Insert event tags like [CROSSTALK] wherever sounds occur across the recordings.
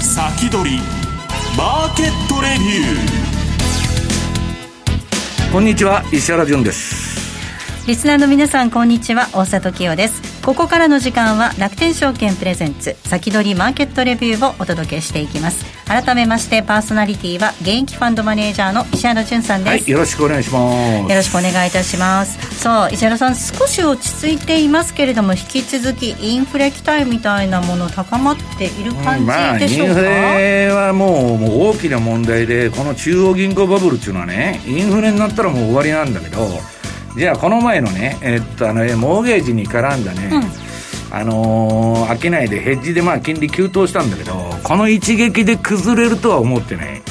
先取りマーケットレビュー。こんにちは石原潤です。リスナーの皆さんこんにちは。大里清ですここからの時間は楽天証券プレゼンツ先取りマーケットレビューをお届けしていきます。改めましてパーソナリティは現役ファンドマネージャーの石原潤さんです、はい、よろしくお願いします。よろしくお願いいたします。さあ石原さん少し落ち着いていますけれども引き続きインフレ期待みたいなもの高まっている感じでしょうか、まあ、インフレはもうもう大きな問題でこの中央銀行バブルっていうのはねインフレになったらもう終わりなんだけどじゃあこの前のね、えっとあのモーゲージに絡んだね、うん、あのー、商いでヘッジでまあ金利急騰したんだけどこの一撃で崩れるとは思ってない。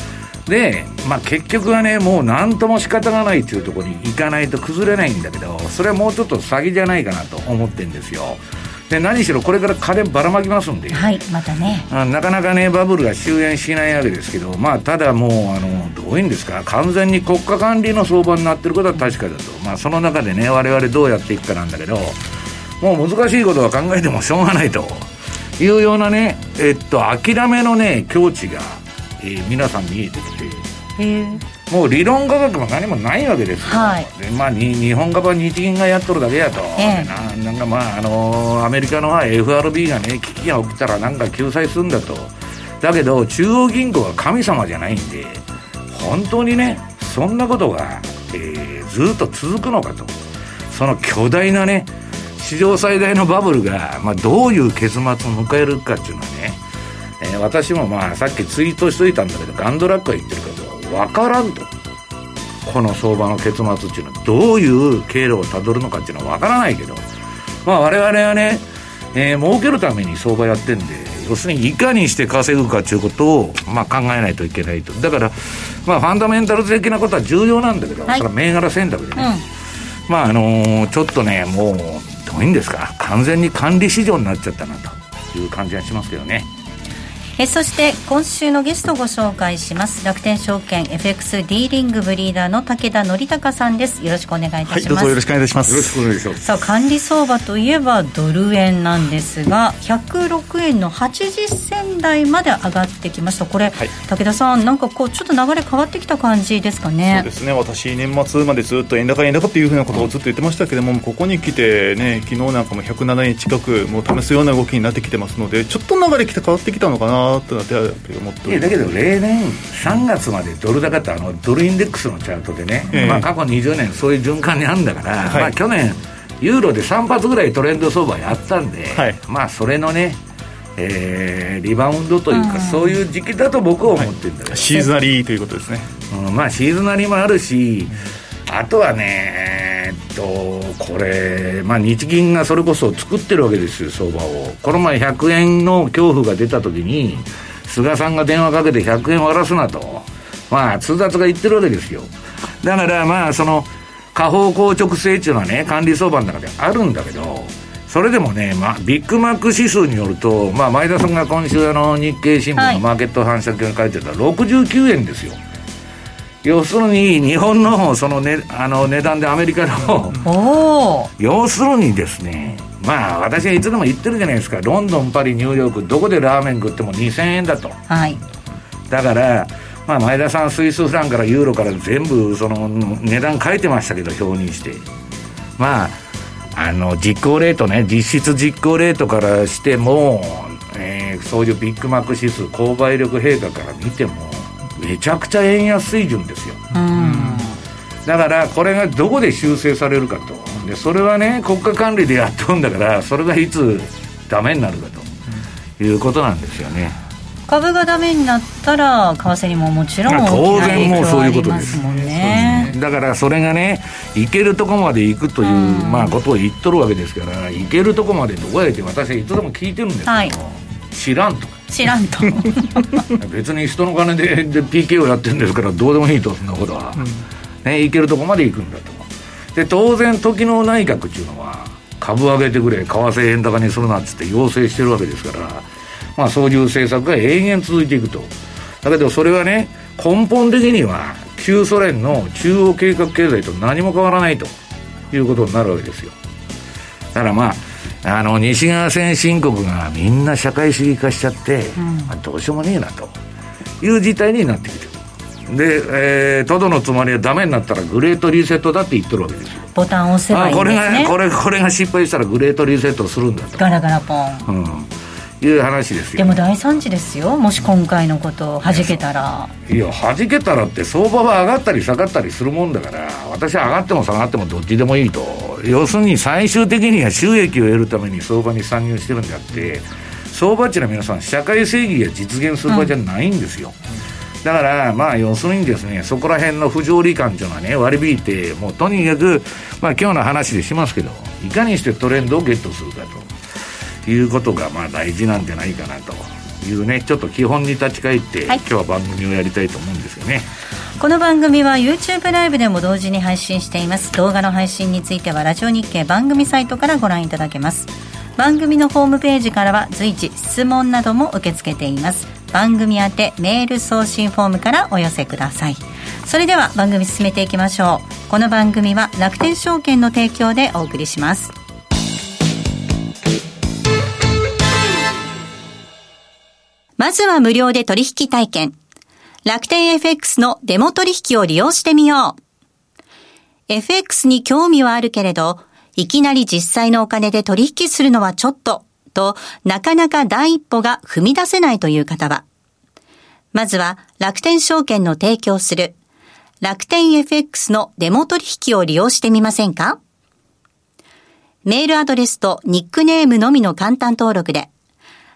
で、まあ、結局はねもう何とも仕方がないっていうところに行かないと崩れないんだけどそれはもうちょっと先じゃないかなと思ってるんですよで何しろこれから金ばらまきますんで、はい、またね。なかなかねバブルが終焉しないわけですけどまあただもうあのどういうんですか。完全に国家管理の相場になってることは確かだと。まあその中でね我々どうやっていくかなんだけどもう難しいことは考えてもしょうがないと。いうようなねえっと諦めのね境地が、えー、皆さん見えてきてもう理論価格も何もないわけですよ、はい、でまあ、に日本株は日銀がやっとるだけやと、えー、ななんかまあ、あのー、アメリカの FRB がね危機が起きたらなんか救済するんだと。だけど中央銀行は神様じゃないんで本当にねそんなことが、えー、ずっと続くのかと。その巨大なね史上最大のバブルが、まあ、どういう結末を迎えるかっていうのはね、えー、私もまあさっきツイートしといたんだけどガンドラックは言ってるけど分からんと。この相場の結末っていうのはどういう経路をたどるのかっていうのは分からないけど。まあ我々はね、えー、儲けるために相場やってんで要するにいかにして稼ぐかということを、まあ、考えないといけないと。だから、まあ、ファンダメンタル的なことは重要なんだけど、はい、それは銘柄選択でね、うん、まああのー、ちょっとねもうどういうんですか完全に管理市場になっちゃったなという感じがしますけどね。えそして今週のゲストをご紹介します。楽天証券 FX ディーリングブリーダーの武田則孝さんです。よろしくお願いいたします、はい、どうぞよろしくお願いします。よろしくお願いします。さあ管理相場といえばドル円なんですが106円の80銭台まで上がってきました。これ、はい、武田さんなんかこうちょっと流れ変わってきた感じですかね。そうですね。私年末までずっと円高円高っていうふうなことをずっと言ってましたけども、ここに来てね昨日なんかも107円近くもう試すような動きになってきてますのでちょっと流れきて変わってきたのかなとなってって思っていやだけど例年3月までドル高ってあのドルインデックスのチャートでね、えー、まあ、過去20年そういう循環にあるんだから、はい、まあ、去年ユーロで3発ぐらいトレンド相場やったんで、はい、まあそれのねえー、リバウンドというか、そういう時期だと僕は思ってるんだけど、はい、シーズナリーということですね、うん、まあシーズナリーもあるし、あとはねえっとこれ、まあ、日銀がそれこそ作ってるわけですよ相場を。この前100円の恐怖が出た時に菅さんが電話かけて100円割らすなと、まあ、通達が言ってるわけですよ。だからまあ、その、下方硬直性っていうのはね、管理相場の中であるんだけど、それでもね、まあ、ビッグマック指数によると、まあ、前田さんが今週あの日経新聞のマーケット反射券書いてたら69円ですよ。要するに日本のその、ね、あの値段でアメリカの要するにですねまあ私はいつでも言ってるじゃないですか。ロンドンパリニューヨークどこでラーメン食っても2000円だと、はい、だからまあ前田さんスイスフランからユーロから全部その値段書いてましたけど表にして。まああの実行レートね実質実行レートからしても、えー、そういうビッグマック指数購買力陛下から見てもめちゃくちゃ円安水準ですよ。だからこれがどこで修正されるかと。でそれはね国家管理でやっとんだからそれがいつダメになるかと。いうことなんですよね株がダメになったら為替にももちろん当然もうそういうことです。もんね。だからそれがね行けるとこまで行くという、うん、まあ、ことを言っとるわけですから行けるとこまでどこへって私はいつでも聞いてるんですけど、はい、知らんと。知らんと。[LAUGHS] 別に人の金でで PK をやってるんですからどうでもいいとそんなことは、うん、ね、行けるとこまで行くんだと。で当然時の内閣っていうのは株上げてくれ為替円高にするなっつって要請してるわけですからまあそういう政策が延々続いていくと。だけどそれはね根本的には旧ソ連の中央計画経済と何も変わらないと。いうことになるわけですよ。だからまああの西側先進国がみんな社会主義化しちゃって、まあ、どうしようもねえなと。いう事態になってきてる。で、えー、トドのつまりはダメになったらグレートリセットだって言ってるわけですよ。ボタンを押せばいいんです、ね、これがこれこれが失敗したらグレートリセットするんだと。ガラガラポン、うんいう話ですよ。でも大惨事ですよ。もし今回のことを弾けたら。いや弾けたらって相場は上がったり下がったりするもんだから私は上がっても下がってもどっちでもいいと。要するに最終的には収益を得るために相場に参入してるんであって相場っていうのは皆さん社会正義が実現する場じゃないんですよ、うんだから、まあ、要するにですね、そこら辺の不条理感というのはね、割り引いて、もうとにかく、まあ、今日の話でしますけど、いかにしてトレンドをゲットするかということが、まあ、大事なんじゃないかなというね、ちょっと基本に立ち返って、はい、今日は番組をやりたいと思うんですよね。この番組は YouTube ライブでも同時に配信しています。動画の配信についてはラジオ日経番組サイトからご覧いただけます。番組のホームページからは随時質問なども受け付けています。番組宛てメール送信フォームからお寄せください。それでは番組進めていきましょう。この番組は楽天証券の提供でお送りしますまずは無料で取引体験。楽天 FX のデモ取引を利用してみよう。FX に興味はあるけれどいきなり実際のお金で取引するのはちょっととなかなか第一歩が踏み出せないという方は、まずは楽天証券の提供する。楽天 FX のデモ取引を利用してみませんか？メールアドレスとニックネームのみの簡単登録で、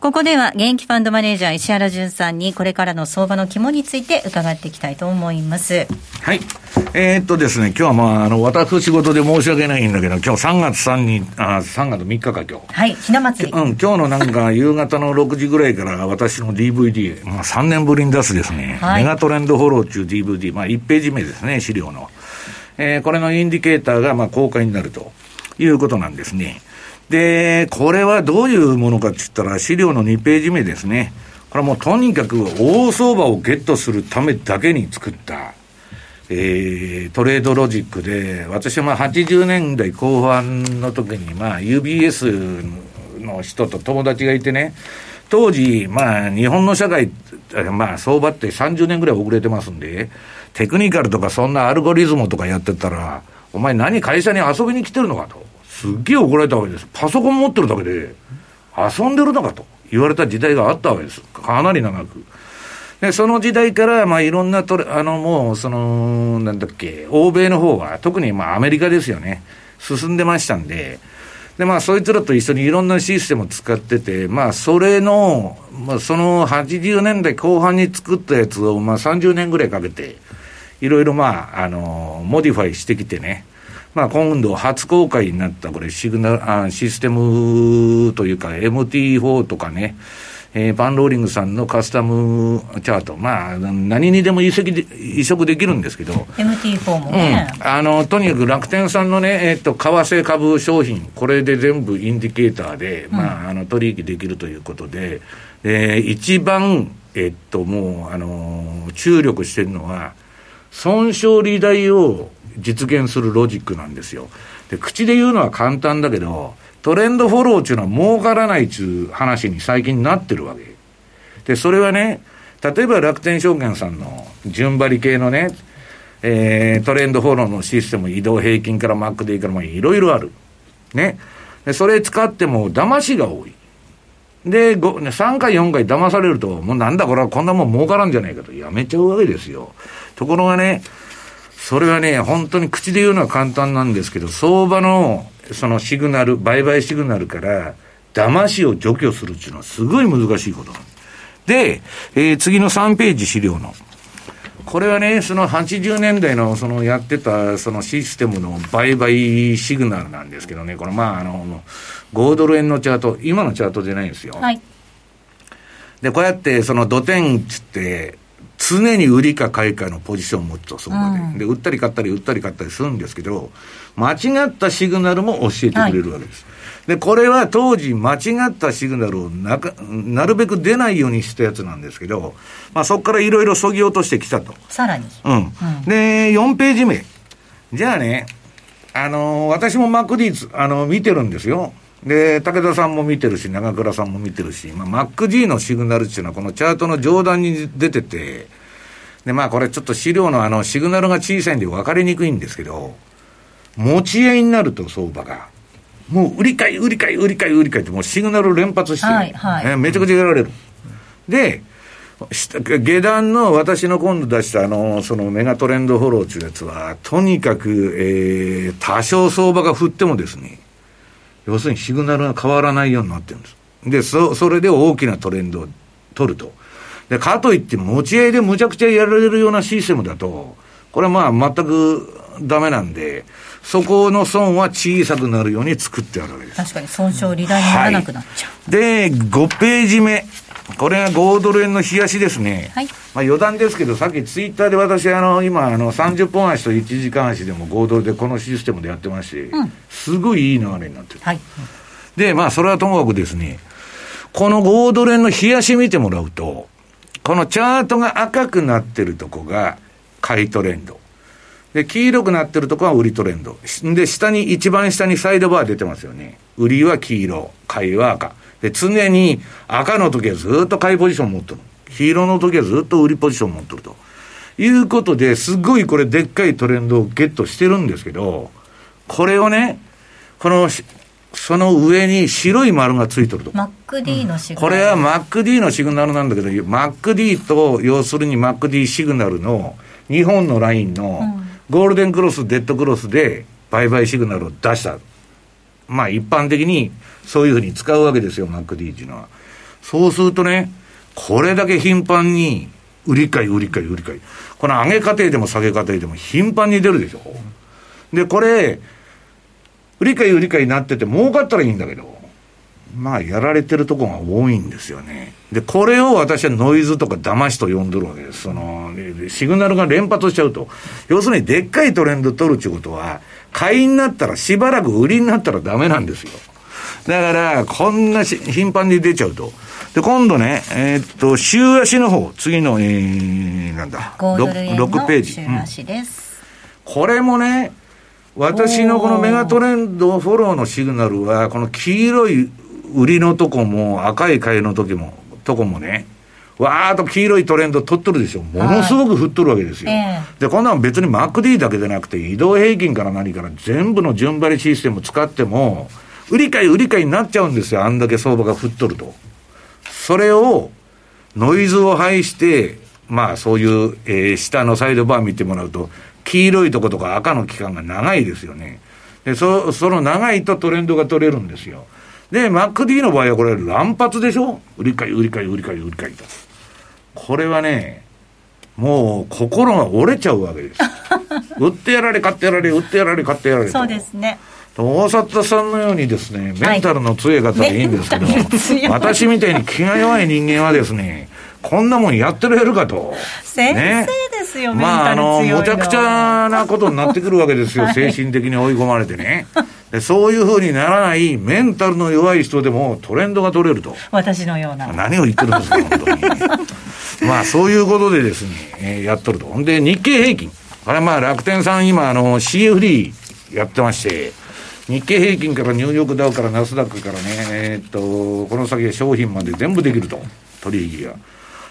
ここでは現役ファンドマネージャー石原淳さんにこれからの相場の肝について伺っていきたいと思います。はい。えー、っとですね、今日はまあ、あの、私仕事で申し訳ないんだけど、今日3月3日、あ、3月3日か今日。はい、ひな祭り。うん、今日のなんか [LAUGHS] 夕方の6時ぐらいから私の DVD、まあ3年ぶりに出すですね、はい、メガトレンドフォロー中 DVD、まあ1ページ目ですね、資料の。えー、これのインディケーターがまあ公開になるということなんですね。で、これはどういうものかって言ったら、資料の2ページ目ですね。これはもうとにかく大相場をゲットするためだけに作った、えー、トレードロジックで、私はまあ80年代後半の時に、まあ UBS の人と友達がいてね、当時、まあ日本の社会、まあ相場って30年ぐらい遅れてますんで、テクニカルとかそんなアルゴリズムとかやってたら、お前何会社に遊びに来てるのかと。すっげえ怒られたわけです。パソコン持ってるだけで、遊んでるのかと言われた時代があったわけです。かなり長く。で、その時代から、まあ、いろんなトレ、あの、もう、その、なんだっけ、欧米の方は、特に、まあ、アメリカですよね。進んでましたんで、で、まあ、そいつらと一緒にいろんなシステムを使ってて、まあ、それの、まあ、その80年代後半に作ったやつを、まあ、30年ぐらいかけて、いろいろまあ、あの、モディファイしてきてね、まあ、今度初公開になったこれシグナあシステムというか MT4 とかね、えー、パンローリングさんのカスタムチャート、まあ、何にでも移籍で移植できるんですけど、MT4 もね、うん、あのとにかく楽天さんのね、えー、っと為替株商品、これで全部インディケーターで、まあ、あの取引できるということで、えー、一番、えー、っと、もう、あの注力してるのは、損傷利台を実現するロジックなんですよ。で、口で言うのは簡単だけど、トレンドフォローっていうのは儲からないっていう話に最近なってるわけ。で、それはね、例えば楽天証券さんの順張り系のね、えー、トレンドフォローのシステム、移動平均から MacD からもいろいろある。ね。で、それ使っても騙しが多い。で、3回4回騙されると、もうなんだこれはこんなもん儲からんじゃないかとやめちゃうわけですよ。ところがね、それはね、本当に口で言うのは簡単なんですけど、相場のそのシグナル、売買シグナルから、騙しを除去するっていうのはすごい難しいことでえー、次の3ページ資料の。これはね、その80年代のそのやってたそのシステムの売買シグナルなんですけどね、これまああの、5ドル円のチャート、今のチャートじゃないんですよ。はい。で、こうやってその土点つって、常に売りか買いかのポジションを持つとするわけ、うん、で、売ったり買ったり、売ったり買ったりするんですけど、間違ったシグナルも教えてくれるわけです。はい、で、これは当時間違ったシグナルをなかなるべく出ないようにしたやつなんですけど、まあそこからいろいろそぎ落としてきたと。さらに。うん。うん、で、4ページ目。じゃあね、あのー、私も MacD、あのー、見てるんですよ。で、武田さんも見てるし、長倉さんも見てるし、まあ、MacD のシグナルっていうのは、このチャートの上段に出てて、で、まあ、これちょっと資料のあの、シグナルが小さいんで分かりにくいんですけど、持ち合いになると、相場が。もう、売り買い、売り買い、売り買い、売り買いって、もうシグナル連発してる。はいはい、めちゃくちゃやられる。で、下段の私の今度出したあの、そのメガトレンドフォローっていうやつは、とにかく、えー、多少相場が振ってもですね、要するにシグナルが変わらないようになってるんです。で、そ、それで大きなトレンドを取ると。で、かといって持ち合いでむちゃくちゃやられるようなシステムだと、これはまあ全くダメなんで、そこの損は小さくなるように作ってあるわけです。確かに損傷利大にならなくなっちゃう。はい、で、5ページ目。これが5ドル円の冷やしですね。はい。まあ余談ですけど、さっきツイッターで私、あの、今、あの、30本足と1時間足でも5ドルでこのシステムでやってまして、うん、すごいいい流れになってる。はい。で、まあ、それはともかくですね、この5ドル円の冷やし見てもらうと、このチャートが赤くなってるとこが買いトレンド。で、黄色くなってるとこは売りトレンド。で、下に、一番下にサイドバー出てますよね。売りは黄色、買いは赤。で、常に赤の時はずっと買いポジション持ってる。黄色の時はずっと売りポジション持ってると。いうことで、すごいこれでっかいトレンドをゲットしてるんですけど、これをね、この、その上に白い丸がついてると。MacD のシグナル。これは MacD のシグナルなんだけど、MacD と、要するに MacD シグナルの2本のラインの、ゴールデンクロス、デッドクロスで、売買シグナルを出した。まあ一般的にそういうふうに使うわけですよ、MacD っていうのは。そうするとね、これだけ頻繁に、売り買い、売り買い、売り買い。この上げ過程でも下げ過程でも頻繁に出るでしょ。で、これ、売り買い、売り買いになってて儲かったらいいんだけど、まあ、やられてるとこが多いんですよね。で、これを私はノイズとか騙しと呼んでるわけです。その、シグナルが連発しちゃうと。要するに、でっかいトレンド取るっていうことは、買いになったらしばらく売りになったらダメなんですよ。だから、こんな頻繁に出ちゃうと。で、今度ね、えー、っと、週足の方、次の、えー、なんだ、6, 6ページ。週足です、うん、これもね、私のこのメガトレンドフォローのシグナルは、この黄色い売りのとこも、赤い買いの時も、とこもね、わーっと黄色いトレンド取っとるでしょ。ものすごく振っとるわけですよ。はい、で、こんなの別に MacD だけでなくて、移動平均から何から全部の順張りシステム使っても、売り買い売り買いになっちゃうんですよ。あんだけ相場が振っとると。それを、ノイズを排して、まあそういう、えー、下のサイドバー見てもらうと、黄色いとことか赤の期間が長いですよね。で、そその長いとトレンドが取れるんですよ。で、MacD の場合はこれ乱発でしょ？売り買い売り買い売り買い売り買いと。これはね、もう心が折れちゃうわけです。[LAUGHS] 売ってやられ、買ってやられ、売ってやられ、買ってやられそうですね。大里さんのようにですね、メンタルの強い方はいいんですけど、はい、私みたいに気が弱い人間はですね、こんなもんやってられるかと。先生ですよ、ね、まあ、あの、むちゃくちゃなことになってくるわけですよ、[LAUGHS] はい、精神的に追い込まれてね。でそういうふうにならないメンタルの弱い人でもトレンドが取れると。私のような。何を言ってるんですか、本当に。まあ、そういうことでですね、えー、やっとると。ほんで、日経平均。これはまあ楽天さん今あの CFD やってまして、日経平均からニューヨークダウからナスダックからね、えーっと、この先商品まで全部できると、取引が。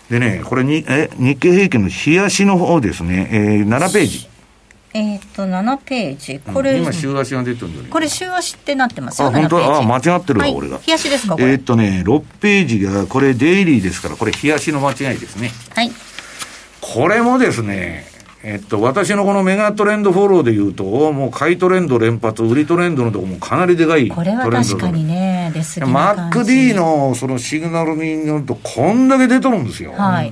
でね、これに、え、日経平均の冷やしの方ですね、えー、7ページ。えっ、と7ページ。これ、今週足が出てるんだ。これ週足ってなってますよあ、本当？7ページ。あ、間違ってるわ、はい。俺が。冷やしですかこれ、えーっとね、6ページが、これデイリーですから、これ冷やしの間違いですね。はい。これもですね、えっと、私のこのメガトレンドフォローで言うと、もう買いトレンド連発、売りトレンドのとこもかなりでかいトこれは確かにね出過ぎマック D のそのシグナルによると、こんだけ出とるんですよ。はい。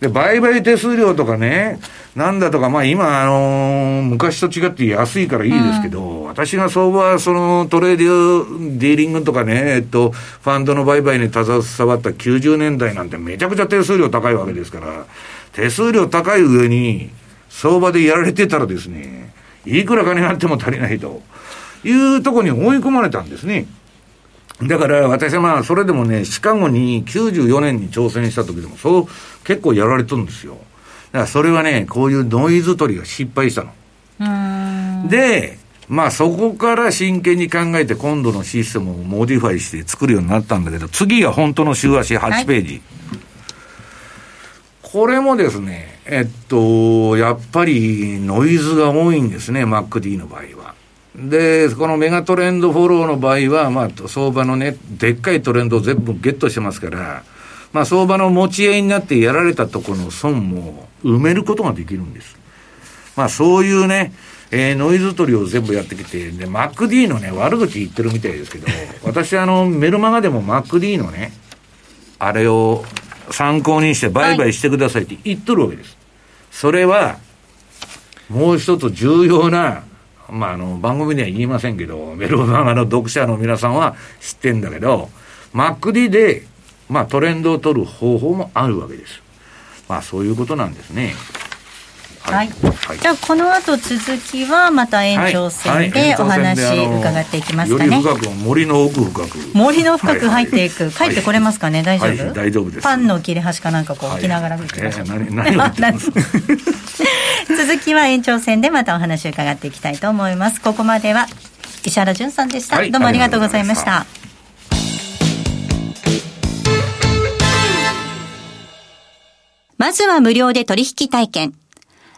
で、売買手数料とかね、なんだとか、まあ今、あのー昔と違って安いからいいですけど、私が相場はそのトレーディディーリングとかね、えっと、ファンドの売買に携わった90年代なんてめちゃくちゃ手数料高いわけですから、手数料高い上に、相場でやられてたらですね、いくら金があっても足りないというところに追い込まれたんですね。だから私はまあ、それでもね、シカゴに94年に挑戦した時でも、そう、結構やられとるんですよ。だからそれはね、こういうノイズ取りが失敗したの。で、まあそこから真剣に考えて今度のシステムをモディファイして作るようになったんだけど、次が本当の週足8ページ。これもですね、えっと、やっぱりノイズが多いんですね、MacD の場合は。で、このメガトレンドフォローの場合は、まあ、相場のね、でっかいトレンドを全部ゲットしてますから、まあ、相場の持ち合いになってやられたところの損も埋めることができるんです。まあ、そういうね、えーノイズ取りを全部やってきて、で、MacD のね、悪口言ってるみたいですけど、[LAUGHS] 私、あの、メルマガでも MacD のね、あれを参考にして売買してくださいって言っとるわけです。それは、もう一つ重要な、まあ、あの、番組では言いませんけど、メルマガの読者の皆さんは知ってんだけど、MacD で、まあ、トレンドを取る方法もあるわけです。まあ、そういうことなんですね。はい、はい。じゃあこの後続きはまた延長戦でお話伺っていきますかね、より深く森の奥深く。森の深く入っていく、はい。帰ってこれますかね、大丈夫、はい。大丈夫です。パンの切れ端かなんかこうはい置きながら見てください、えー何何 [LAUGHS] [LAUGHS] 続きは延長戦でまたお話を伺っていきたいと思います。ここまでは石原潤さんでした、はい。どうもありがとうございましあた。まずは無料で取引体験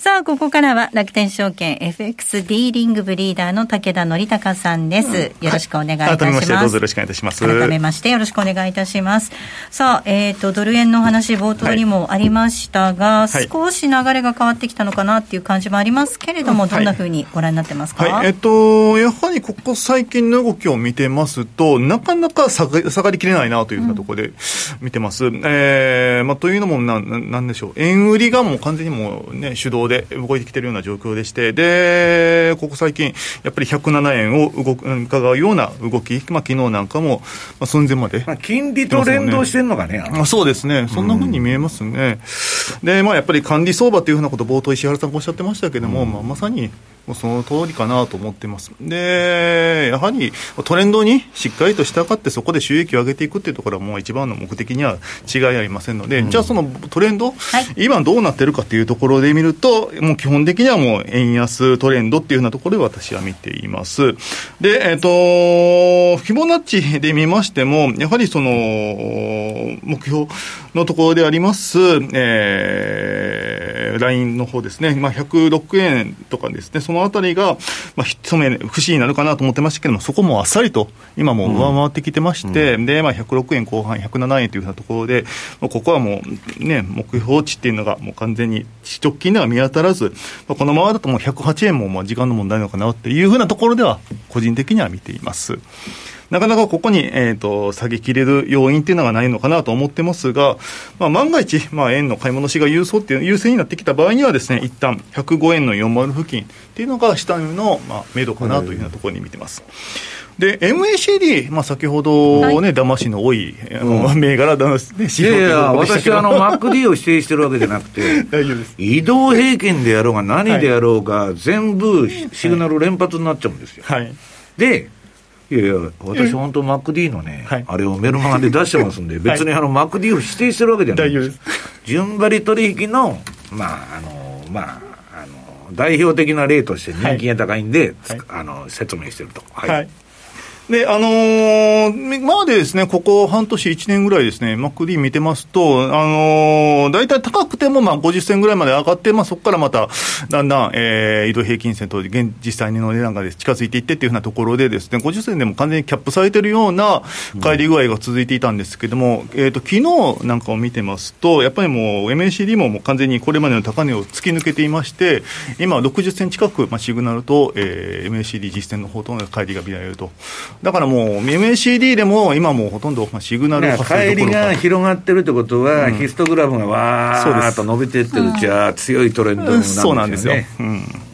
さあ、ここからは楽天証券 FX ディーリングブリーダーの武田則隆さんです。よろしくお願いいたします。改めましてどうぞよろしくお願いいたします。改めましてよろしくお願いいたします。さあ、えっ、と、ドル円の話冒頭にもありましたが、はい。少し流れが変わってきたのかなっていう感じもありますけれども、はい。どんなふうにご覧になってますか、はい、えっと、やはりここ最近の動きを見てますと、なかなか下が下がりきれないなというところで見てます。えーまあ、というのもな、ななんでしょう、円売りがもう完全にもうね、手動で、動いてきてるような状況でして、で、ここ最近、やっぱり107円を動く、伺うような動き、まあ昨日なんかも、まあ、寸前まで、まあ、金利と連動してるのかね。あそうですね、そんなふうに見えますね。で、まあやっぱり管理相場というふうなこと、冒頭石原さんがおっしゃってましたけれども、まあまさに、その通りかなと思ってます。で、やはりトレンドにしっかりと従って、そこで収益を上げていくっていうところは、もう一番の目的には違いありませんので、うん、じゃあそのトレンド、はい、今どうなってるかっていうところで見ると、もう基本的にはもう円安トレンドっていうようなところで私は見ています。で、えっ、ー、と、フィボナッチで見ましても、やはりその、目標のところであります、えー、ラインの方ですね、まあ、106円とかですね、そのあたりが、まあ、一目、不死になるかなと思ってましたけども、そこもあっさりと、今も上回ってきてまして、うん、で、まあ、106円後半、107円というふうなところで、ここはもう、ね、目標値っていうのが、もう完全に直近では見当たらず、まあ、このままだともう108円もまあ時間の問題なのかなっていうふうなところでは、個人的には見ています。なかなかここに、えーと、下げきれる要因っていうのがないのかなと思ってますが、まあ、万が一、まあ、円の買い戻しが優勢っていう優勢になってきた場合にはですね、一旦105円の40付近っていうのが下の、まあ、目処かなというようなところに見てます。で、MACD、まあ、先ほどね、はい、騙しの多い、あの、銘柄だ、ね、いやいや、私、あの、MacD を指定してるわけじゃなくて、[LAUGHS] 大丈夫です。移動平均でやろうが何でやろうが、全部シグナル連発になっちゃうんですよ。はい。で、いやいや、私、本当、MacD のね、はい、あれをメルマガで出してますんで、別にあの MacD を指定してるわけじゃないです。順張り取引の、まあ、あの、まあ、あの、代表的な例として人気が高いんで、はい、あの、説明してると。はい、はいで、あのー、までですね、ここ半年、1年ぐらいですね、MacD 見てますと、あのー、大体高くてもまあ50銭ぐらいまで上がって、まあそこからまた、だんだん、えー、移動平均線と現実際の値段が近づいていってっていうふうなところでですね、50銭でも完全にキャップされてるような帰り具合が続いていたんですけども、うん、えっ、ー、と、昨日なんかを見てますと、やっぱりもう MACD ももう完全にこれまでの高値を突き抜けていまして、今60銭近く、まあシグナルと、えー、MACD 実践の方との帰りが見られると。だからもう、MACD でも今もうほとんどシグナル帰りが広がってるってことは、うん、ヒストグラフがわーっと伸びていってるうちは強いトレンドになるんですよね。そうなんですよ。うん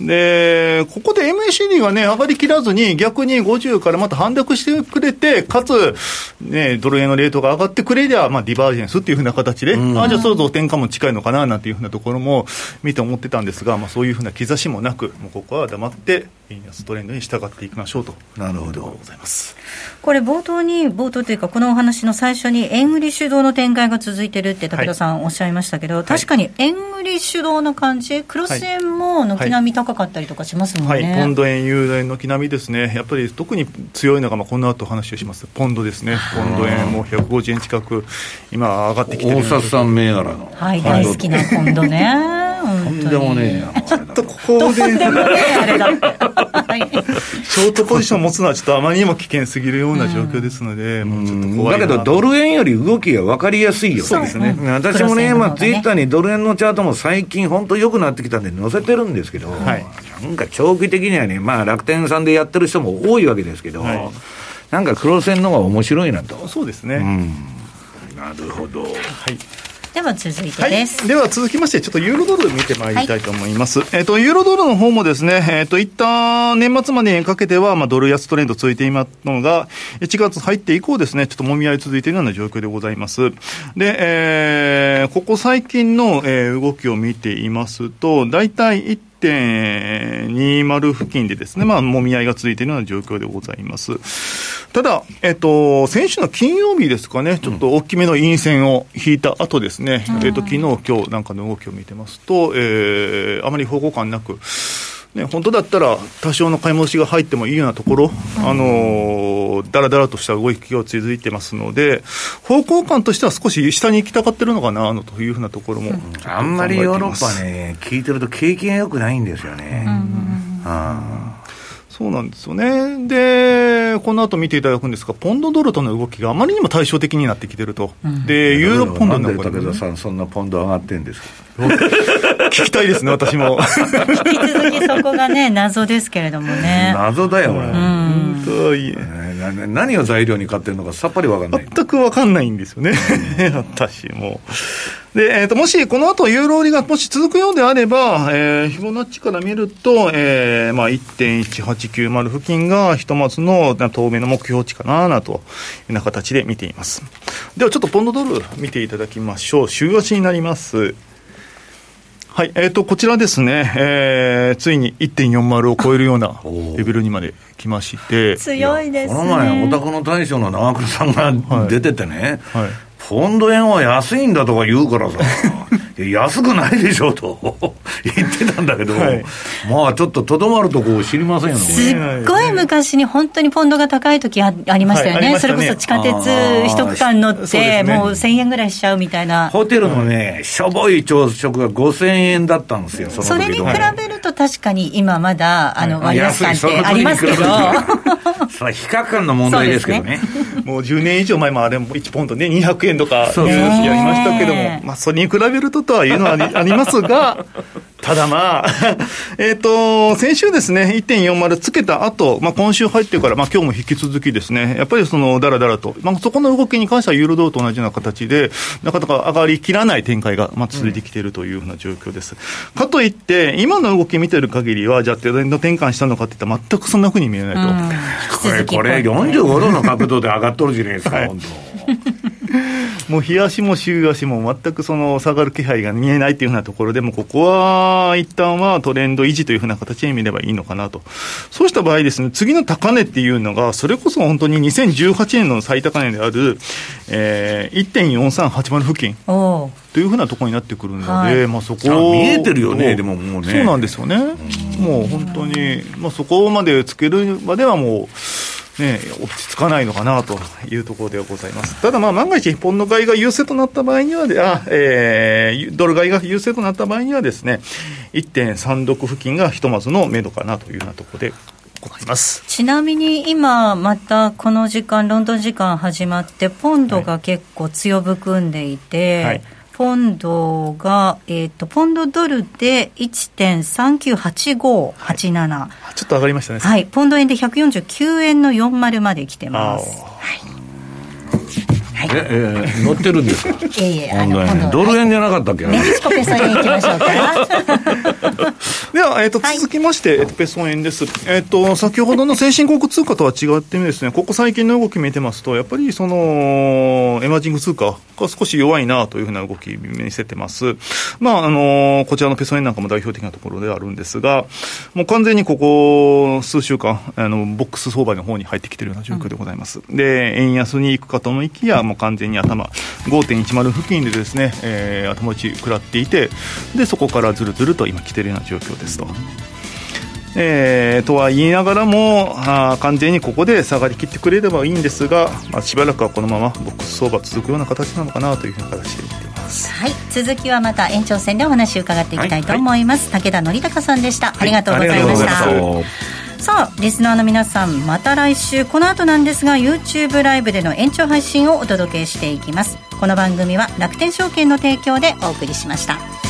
で、ここで MACD がね、上がりきらずに、逆に50からまた反落してくれて、かつ、ね、ドル円のレートが上がってくれりゃ、まあ、ディバージェンスっていうふうな形で、うん、あじゃあ、そろそろ転換も近いのかななんていうふうなところも見て思ってたんですが、まあ、そういうふうな兆しもなく、もうここは黙って、円安トレンドに従っていきましょうと。なるほど。ございます。これ冒頭に、冒頭というか、このお話の最初に、円売り主導の展開が続いてるって武田さんおっしゃいましたけど、はい、確かに円売り主導の感じ、クロス円も軒並み高かったりとかしますもんね。はい、ポンド円、ユーロ円軒並みですね。やっぱり特に強いのが、まあ、この後話をします。ポンドですね。ポンド円も150円近く、今上がってきてる大札さん銘柄の。はい、大好きなポンドね。とんでもねえちょっとここで、ね、あれだって、ショートポジション持つのはちょっとあまりにも危険すぎるような状況ですので、もうちょっと怖いだけど、ドル円より動きが分かりやすいよ、そうですね、私もね、まあ、ツイッターにドル円のチャートも最近、本当良くなってきたんで、載せてるんですけど、はい、なんか長期的にはね、まあ、楽天さんでやってる人も多いわけですけど、はい、なんか黒線の方が面白いなと。そうですね、うん、なるほど。はいでは続いてです、はい、では続きまして、ちょっとユーロドル見てまいりたいと思います。はい、えっ、ー、と、ユーロドルの方もですね、えっ、ー、と、一旦年末までにかけては、まあ、ドル安トレンド続いていますのが、1月入って以降ですね、ちょっともみ合い続いているような状況でございます。で、えー、ここ最近の、えー、動きを見ていますと、大体1.20付近でですね、まあ、もみ合いが続いているような状況でございます。ただ、えっと、先週の金曜日ですかね、ちょっと大きめの陰線を引いた後ですね、うん、えっと、昨日、今日なんかの動きを見てますと、えー、あまり方向感なく、ね、本当だったら多少の買い戻しが入ってもいいようなところ、うん、あのだらだらとした動きが続いてますので、方向感としては少し下に行きたがってるのかなというふうなところも、うん、あんまりヨーロッパね、聞いてると景気がよくないんですよね。うんうんそうなんですよね。で、この後見ていただくんですが、ポンドドルとの動きがあまりにも対照的になってきてると。うん、で、ユーロポンドなんで武田さん、そんなポンド上がってんですか？[LAUGHS] 聞きたいですね、私も。引き続きそこがね、謎ですけれどもね。謎だよ、これ。い何を材料に買ってるのかさっぱり分かんない。全く分かんないんですよね。[LAUGHS] 私も。で、えーと、もしこの後ユーロ売りがもし続くようであれば、えー、フィボナッチから見ると、えーまあ、1.1890付近がひとまずの当面の目標値かななというような形で見ています。ではちょっとポンドドル見ていただきましょう。週足になりますはい、えーと、こちらですね、えー、ついに1.40を超えるような [LAUGHS] レベルにまで来まして、強いですね。この前、お宅の大将の長倉さんが出ててね、はい、はい、ポンド円は安いんだとか言うからさ、安くないでしょと。[LAUGHS] 言ってたんだけど、はい、まあちょっととどまるとこ知りませんよね。すっごい昔に本当にポンドが高い時あありましたよね、はい、それこそ地下鉄一区間乗って、もう1000円ぐらいしちゃうみたいな。ホテルのね、しょぼい朝食が5000円だったんですよ、そそれに比べると確かに今まだ、あの、割安感ってありますけど。それ比較感の問題ですけどね。もう10年以上前もあれも1ポンドね、200円とかニュースやりましたけども、まあそれに比べるととはいうのはありますが、[LAUGHS] ただまあ、[LAUGHS] えっと、先週ですね、1.40つけた後、まあ今週入ってから、まあ今日も引き続きですね、やっぱりその、だらだらと、まあそこの動きに関してはユーロドルと同じような形で、なかなか上がりきらない展開が、まあ続いてきているというような状況です。うん、かといって、今の動き見てる限りは、じゃあトレンド転換したのかっていったら全くそんなふうに見えないと。うん、これ、これ45度の角度で上がっとるじゃないですか、はい、本当。[LAUGHS] もう日足も週足も全くその下がる気配が見えないというふうなところでも、ここは一旦はトレンド維持というふうな形で見ればいいのかなと。そうした場合ですね、次の高値っていうのが、それこそ本当に2018年の最高値である、えー、1.4380付近。というふうなところになってくるので、はい、まあそこ見えてるよね、でももうね。そうなんですよね。もう本当に、まあそこまでつけるまではもう、ね、落ち着かないのかなというところではございます。ただ、まあ、万が一、ポンド買いが優勢となった場合にはで、あえー、ドル買いが優勢となった場合にはですね、1.36付近がひとまずの目処かなというようなところでございます。ちなみに今、またこの時間、ロンドン時間始まって、ポンドが結構強含んでいて、はいポンドが、えっ、ー、と、ポンドドルで1.398587、ちょっと上がりましたね。はい。ポンド円で149円の40まで来てます。はい。はい、え、え乗ってるんですか？[LAUGHS] いえいえ、あの、ドル円じゃなかったっけ？メキシコペソ円いきましょうか。[LAUGHS] では、えっ、ー、と、続きまして、えっ、と、ペソ円です。えっ、と、先ほどの先進国通貨とは違ってですね、ここ最近の動き見てますと、やっぱりその、エマージング通貨が少し弱いなというふうな動き見せてます。まあ、あの、こちらのペソ円なんかも代表的なところではあるんですが、もう完全にここ数週間、あの、ボックス相場の方に入ってきているような状況でございます。うん、で、円安に行くかと思いきや、もう完全に頭、5.10付近でですね、えー、頭打ち食らっていて、で、そこからずるずると今来ているような状況ですと。えー、とは言いながらもあ完全にここで下がりきってくれればいいんですが、まあ、しばらくはこのままボックス相場続くような形なのかなというふうな形で見てます、はい、続きはまた延長戦でお話を伺っていきたいと思います、はい、武田則孝さんでした、ありがとうございましたさあリスナーの皆さんまた来週。この後なんですが YouTube ライブでの延長配信をお届けしていきます。この番組は楽天証券の提供でお送りしました。